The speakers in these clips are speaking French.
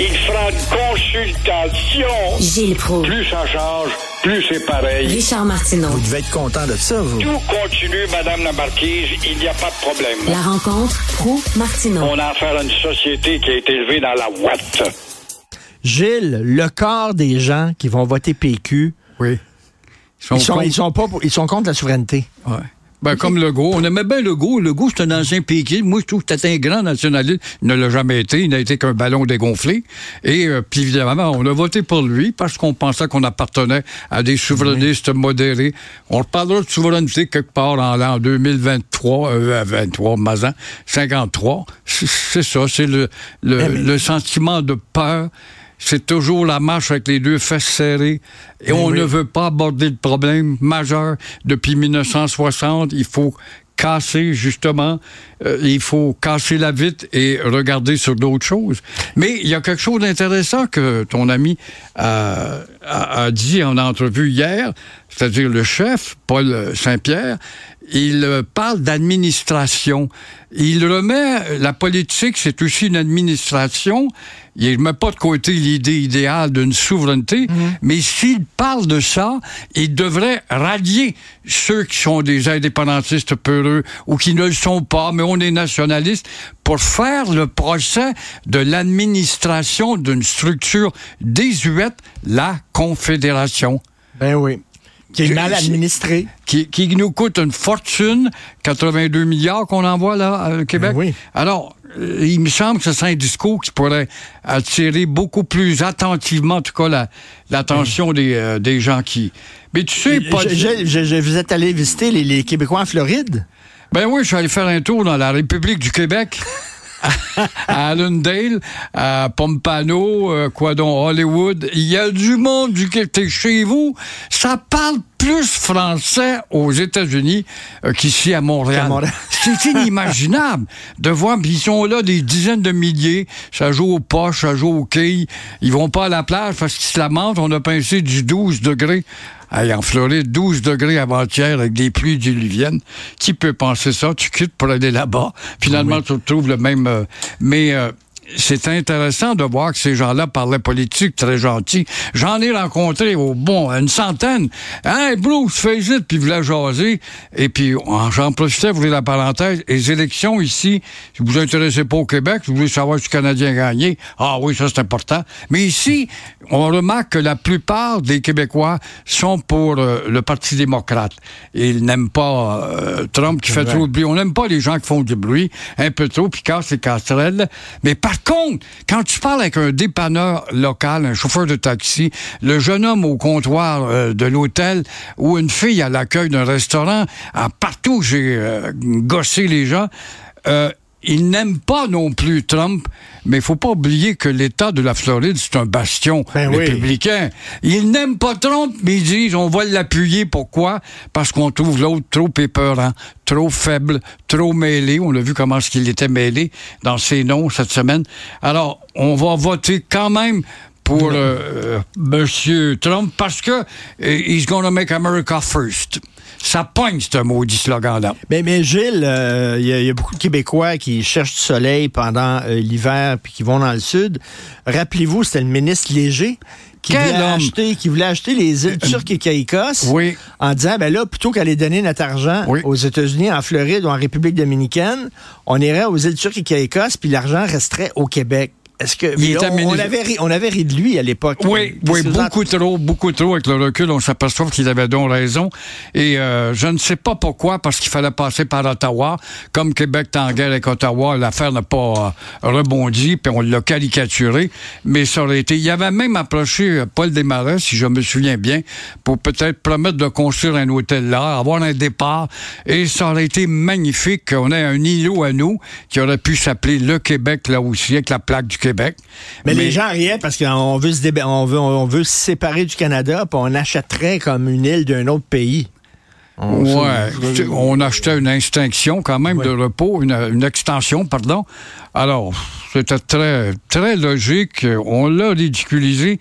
Il fera une consultation. Gilles Pro. Plus ça change, plus c'est pareil. Richard Martineau. Vous devez être content de ça, vous. Tout continue, Madame la Marquise, il n'y a pas de problème. La rencontre Pro-Martineau. On a affaire à une société qui a été élevée dans la ouate. Gilles, le quart des gens qui vont voter PQ, Oui. ils sont, ils sont pas pour- ils sont contre la souveraineté. Ouais. Ben, comme Legault. On aimait bien Legault. Legault, c'est un ancien péquiste. Moi, je trouve que c'était un grand nationaliste. Il ne l'a jamais été. Il n'a été qu'un ballon dégonflé. Et euh, puis, évidemment, on a voté pour lui parce qu'on pensait qu'on appartenait à des souverainistes modérés. On reparlera de souveraineté quelque part en l'an 2023, euh, 23, Mazan, 53. C'est ça, c'est le, le, Eh, le sentiment de peur. C'est toujours la marche avec les deux fesses serrées. Et on Eh oui. ne veut pas aborder le problème majeur depuis 1960. Il faut casser, justement, euh, il faut casser la vitre et regarder sur d'autres choses. Mais il y a quelque chose d'intéressant que ton ami a, a- a dit en entrevue hier, c'est-à-dire le chef, Paul Saint-Pierre, il euh, parle d'administration. Il remet la politique, c'est aussi une administration. Il ne met pas de côté l'idée idéale d'une souveraineté, mais s'il parle de ça, il devrait rallier ceux qui sont des indépendantistes peureux ou qui ne le sont pas, mais on est nationalistes, pour faire le procès de l'administration d'une structure désuète, la Confédération Ben oui. Qui est mal administré. qui, qui nous coûte une fortune, 82 milliards qu'on envoie là au Québec. Ben oui. Alors, euh, il me semble que ce serait un discours qui pourrait attirer beaucoup plus attentivement, en tout cas, la- l'attention des, euh, des gens qui... Mais tu sais, pas... Je- je- je- vous êtes allé visiter les, les Québécois en Floride? Ben oui, je suis allé faire un tour dans la République du Québec. à Allendale, à Pompano, euh, quoi donc, Hollywood. Il y a du monde du Québec. Chez vous, ça parle plus français aux États-Unis euh, qu'ici à Montréal. C'est inimaginable de voir, puis ils sont là des dizaines de milliers, ça joue aux poches, ça joue aux quilles, ils vont pas à la plage parce qu'ils se lamentent, on a pincé du 12 degrés. Hey, en Floride, 12 degrés avant-hier avec des pluies diluviennes. Qui peut penser ça? Tu quittes pour aller là-bas. Finalement, tu retrouves le même... euh, mais... euh, c'est intéressant de voir que ces gens-là parlaient politique très gentil. J'en ai rencontré au bon une centaine. Hey Bruce, fais it, puis voulait jaser. Et puis en- j'en profitais, vous voulez la parenthèse, les élections ici, si vous vous intéressez pas au Québec, si vous voulez savoir si le Canadien a gagné, ah oui, ça c'est important. Mais ici, on remarque que la plupart des Québécois sont pour euh, le Parti démocrate. Ils n'aiment pas euh, Trump qui fait vrai. trop de bruit. On n'aime pas les gens qui font du bruit, un peu trop, puis cassent les casserelles. Mais par contre, quand tu parles avec un dépanneur local, un chauffeur de taxi, le jeune homme au comptoir euh, de l'hôtel ou une fille à l'accueil d'un restaurant, à partout j'ai euh, gossé les gens, euh, ils n'aiment pas non plus Trump, mais il faut pas oublier que l'État de la Floride, c'est un bastion Ben oui. républicain. Ils n'aiment pas Trump, mais ils disent on va l'appuyer. Pourquoi? Parce qu'on trouve l'autre trop épeurant, trop faible, trop mêlé. On a vu comment ce qu'il était mêlé dans ses noms cette semaine. Alors, on va voter quand même pour euh, Monsieur Trump parce que euh, he's gonna make America first. Ça pogne, ce maudit slogan-là. Mais, mais Gilles, euh, il y, a- il y a beaucoup de Québécois qui cherchent du soleil pendant euh, l'hiver puis qui vont dans le sud. Rappelez-vous, c'était le ministre Léger qui Quel voulait, homme! acheter, qui voulait acheter les îles turques et Caïcos Oui. en disant, ben là, plutôt qu'aller donner notre argent Oui. aux États-Unis, en Floride ou en République dominicaine, on irait aux îles turques et Caïcos puis l'argent resterait au Québec. Est-ce que Il on, on avait ri, on avait ri de lui à l'époque. Oui, beaucoup trop, beaucoup trop. Avec le recul, on s'aperçoit qu'il avait donc raison. Et euh, je ne sais pas pourquoi, parce qu'il fallait passer par Ottawa. Comme Québec est en guerre avec Ottawa, l'affaire n'a pas euh, rebondi, puis on l'a caricaturé. Mais ça aurait été... Il avait même approché euh, Paul Desmarais, si je me souviens bien, pour peut-être promettre de construire un hôtel là, avoir un départ. Et ça aurait été magnifique qu'on ait un îlot à nous qui aurait pu s'appeler le Québec, là aussi, avec la plaque du Québec. Mais, les gens riaient parce qu'on veut se déba- on veut, on veut se séparer du Canada, puis on achèterait comme une île d'un autre pays. On- Ouais, on achetait une extinction quand même de repos, une, une extension, pardon. Alors, c'était très, très logique. On l'a ridiculisé,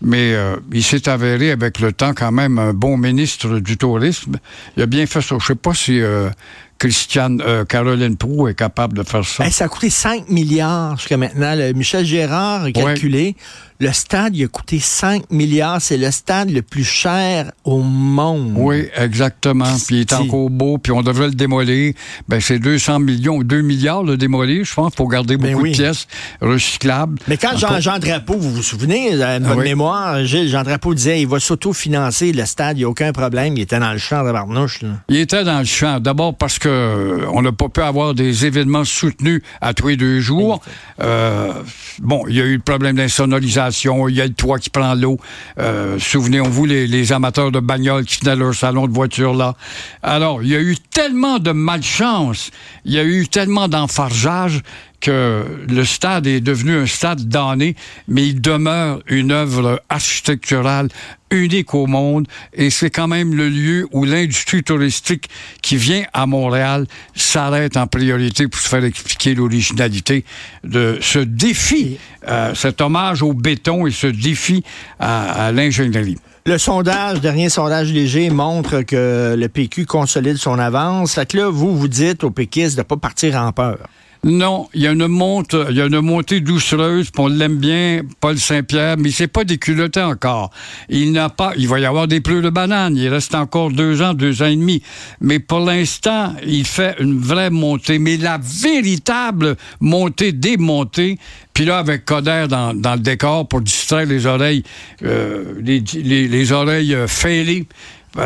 mais euh, il s'est avéré avec le temps quand même un bon ministre du tourisme. Il a bien fait ça. Je sais pas si euh, Christiane euh, Caroline Proux est capable de faire ça. Hey, ça a coûté 5 milliards jusqu'à maintenant. Le Michel Gérard a calculé. Le stade, il a coûté 5 milliards. C'est le stade le plus cher au monde. Oui, exactement. Puis il est encore beau, puis on devrait le démolir. Ben, c'est 200 millions, 2 milliards le démolir, je pense, pour garder Ben beaucoup oui. de pièces recyclables. Mais quand Jean, Jean Drapeau, vous vous souvenez, de votre oui. mémoire, Gilles, Jean Drapeau disait il va s'autofinancer le stade, il n'y a aucun problème. Il était dans le champ de Barnouche. Là. Il était dans le champ. D'abord parce que euh, on n'a pas pu avoir des événements soutenus à tous les deux jours. Euh, bon, il y a eu le problème d'insonorisation, il y a le toit qui prend l'eau. Euh, Souvenez-vous les, amateurs de bagnoles qui venaient à leur salon de voiture là. Alors, il y a eu tellement de malchance, il y a eu tellement d'enfargeage que le stade est devenu un stade damné, mais il demeure une œuvre architecturale unique au monde et c'est quand même le lieu où l'industrie touristique qui vient à Montréal s'arrête en priorité pour se faire expliquer l'originalité de ce défi, euh, cet hommage au béton et ce défi à, à l'ingénierie. Le sondage, dernier sondage léger, montre que le PQ consolide son avance. Fait que là, vous, vous dites aux péquistes de ne pas partir en peur. Non, il y a une monte, il y a une montée doucereuse, on l'aime bien, Paul Saint-Pierre, mais c'est pas déculotté encore. Il n'a pas, il va y avoir des pleurs de banane. Il reste encore deux ans, deux ans et demi. Mais pour l'instant, il fait une vraie montée. Mais la véritable montée, démontée, puis là, avec Coder dans, le décor pour distraire les oreilles, euh, les, les, les oreilles euh, fêlées,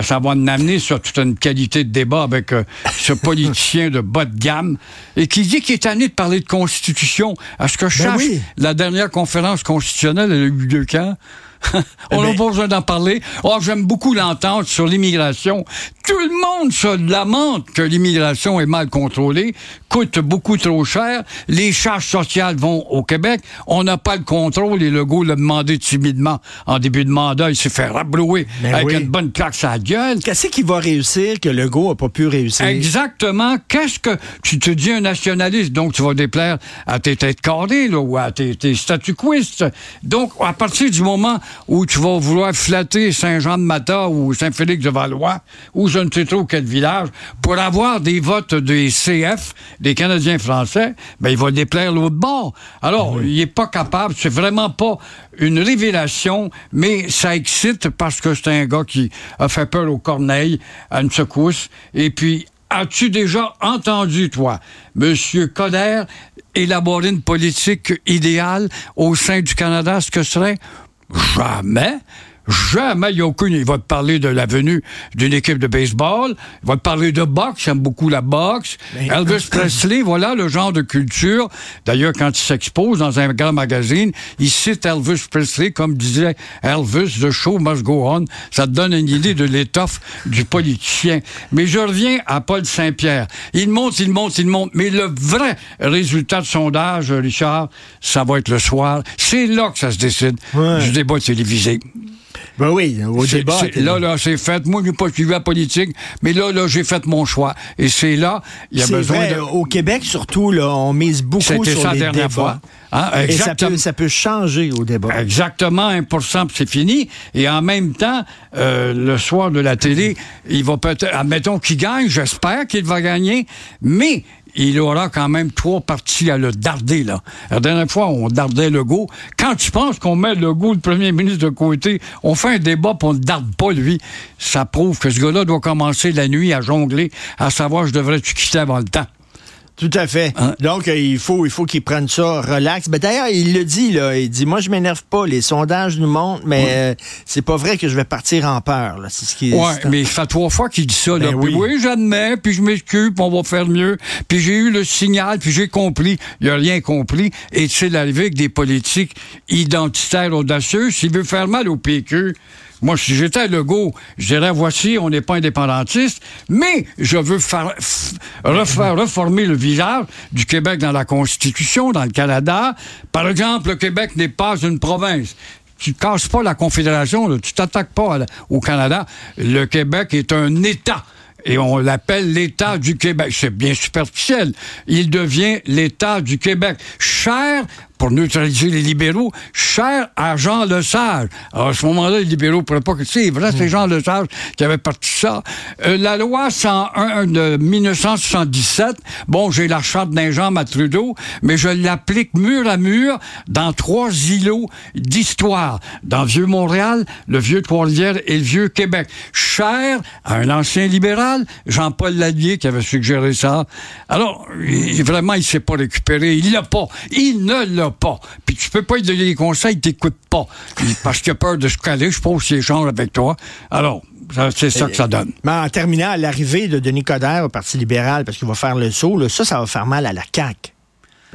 ça va nous amener sur toute une qualité de débat avec euh, ce politicien de bas de gamme et qui dit qu'il est tanné de parler de constitution. À ce que je Ben sache, oui. la dernière conférence constitutionnelle, elle a eu lieu quand? On n'a Ben- pas besoin d'en parler. Oh, j'aime beaucoup l'entente sur l'immigration. Tout le monde se lamente que l'immigration est mal contrôlée, coûte beaucoup trop cher. Les charges sociales vont au Québec. On n'a pas le contrôle et Legault l'a demandé timidement en début de mandat. Il s'est fait rabrouer Ben avec oui. une bonne claque sur la gueule. Qu'est-ce qui va réussir que Legault n'a pas pu réussir? Exactement. Qu'est-ce que tu te dis un nationaliste, donc tu vas déplaire à tes têtes carrées là, ou à tes, tes statuquistes. Donc, à partir du moment où tu vas vouloir flatter Saint-Jean-de-Mata ou Saint-Félix-de-Valois ou je ne sais trop quel village pour avoir des votes des CF, des Canadiens français, ben il va déplaire l'autre bord. Alors, il est pas capable, c'est vraiment pas une révélation, mais ça excite parce que c'est un gars qui a fait peur aux corneilles à une secousse et puis As-tu déjà entendu, toi, M. Coder, élaborer une politique idéale au sein du Canada, ce que serait? Jamais. Jamais, il a aucune. Il va te parler de la venue d'une équipe de baseball. Il va te parler de boxe. J'aime beaucoup la boxe. Mais- Elvis Presley, voilà le genre de culture. D'ailleurs, quand il s'expose dans un grand magazine, il cite Elvis Presley comme disait Elvis, the show must go on. Ça te donne une idée de l'étoffe du politicien. Mais je reviens à Paul Saint-Pierre. Il monte, il monte, il monte. Mais le vrai résultat de sondage, Richard, ça va être le soir. C'est là que ça se décide Ouais. du débat télévisé. Ben oui, au débat. là, là, c'est fait. Moi, je n'ai pas suivi la politique, mais là, là, j'ai fait mon choix. Et c'est là, il y a C'est besoin vrai, de. au Québec, surtout, là, on mise beaucoup sur ça la les dernière débats. fois. Hein, Et ça exactement. peut, ça peut changer au débat. Exactement, 1 puis c'est fini. Et en même temps, euh, le soir de la télé, il va peut-être, admettons qu'il gagne, j'espère qu'il va gagner, mais il aura quand même trois parties à le darder, là. La dernière fois, on dardait Legault. Quand tu penses qu'on met Legault, le premier ministre, de côté, on fait un débat puis on ne darde pas, lui. Ça prouve que ce gars-là doit commencer la nuit à jongler, à savoir, je devrais-tu quitter avant le temps? Tout à fait. Hein? Donc, euh, il faut, il faut qu'ils prennent ça relax. Ben, D'ailleurs, il le dit, là. Il dit, moi, je m'énerve pas. Les sondages nous montrent, mais euh, c'est pas vrai que je vais partir en peur. là. C'est ce qui Ouais, c'est- mais ça fait trois fois qu'il dit ça. là. Ben Puis oui. oui, j'admets, puis je m'excuse, puis on va faire mieux. Puis j'ai eu le signal, puis j'ai compris. Il a rien compris. Et tu sais, l'arrivée avec des politiques identitaires audacieux, s'il veut faire mal au PQ, moi, si j'étais Legault, je dirais, voici, on n'est pas indépendantiste, mais je veux faire, refaire, reformer le visage du Québec dans la Constitution, dans le Canada. Par exemple, le Québec n'est pas une province tu casses pas la Confédération, là, tu t'attaques pas au Canada. Le Québec est un État. Et on l'appelle l'État du Québec. C'est bien superficiel. Il devient l'État du Québec. Cher pour neutraliser les libéraux, cher à Jean Lesage. Alors, à ce moment-là, les libéraux ne pourraient pas que... C'est vrai, c'est Jean Lesage qui avait parti ça. Euh, la loi 101 de 1977, bon, j'ai la charte d'un Jean à Trudeau, mais je l'applique mur à mur dans trois îlots d'histoire. Dans Vieux-Montréal, le Vieux-Trois-Rivières et le Vieux-Québec. Cher à un ancien libéral, Jean-Paul Lallier, qui avait suggéré ça. Alors, il, vraiment, il s'est pas récupéré. Il l'a pas. Il ne l'a pas. Puis tu peux pas lui donner des conseils, il t'écoute pas. Parce qu'il a peur de se caler, je pense, s'il échange avec toi. Alors, c'est ça que ça donne. Mais en terminant, l'arrivée de Denis Coderre au Parti libéral, parce qu'il va faire le saut, là, ça, ça va faire mal à la CAQ.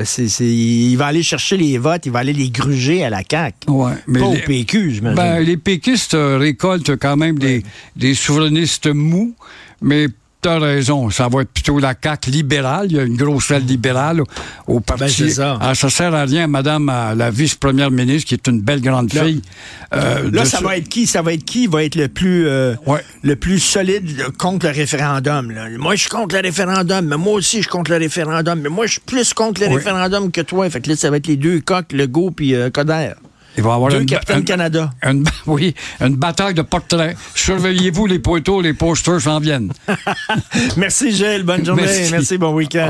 C'est, il va aller chercher les votes, il va aller les gruger à la CAQ. Ouais, mais pas les, au PQ, j'imagine. Ben, les péquistes récoltent quand même des, des souverainistes mous, mais T'as raison, ça va être plutôt la CAQ libérale. Il y a une grosse aile libérale au, au parti. Ben, c'est ça. Ah, ça sert à rien, Madame la vice-première ministre, qui est une belle grande Là- fille. euh, Là, ça ce- va être qui? Ça va être qui va être le plus, euh, Ouais. le plus solide contre le référendum? là? Moi, je suis contre le référendum, mais moi aussi, je suis contre le référendum. Mais moi, je suis plus contre le référendum que toi. Fait que là, ça va être les deux coqs, Legault puis euh, Coderre. Il va y avoir Deux une, capitaines une- Canada. une- oui, une bataille de portraits. Surveillez-vous les poteaux, les posters s'en viennent. Merci, Gilles. Bonne journée. Merci. Merci bon week-end.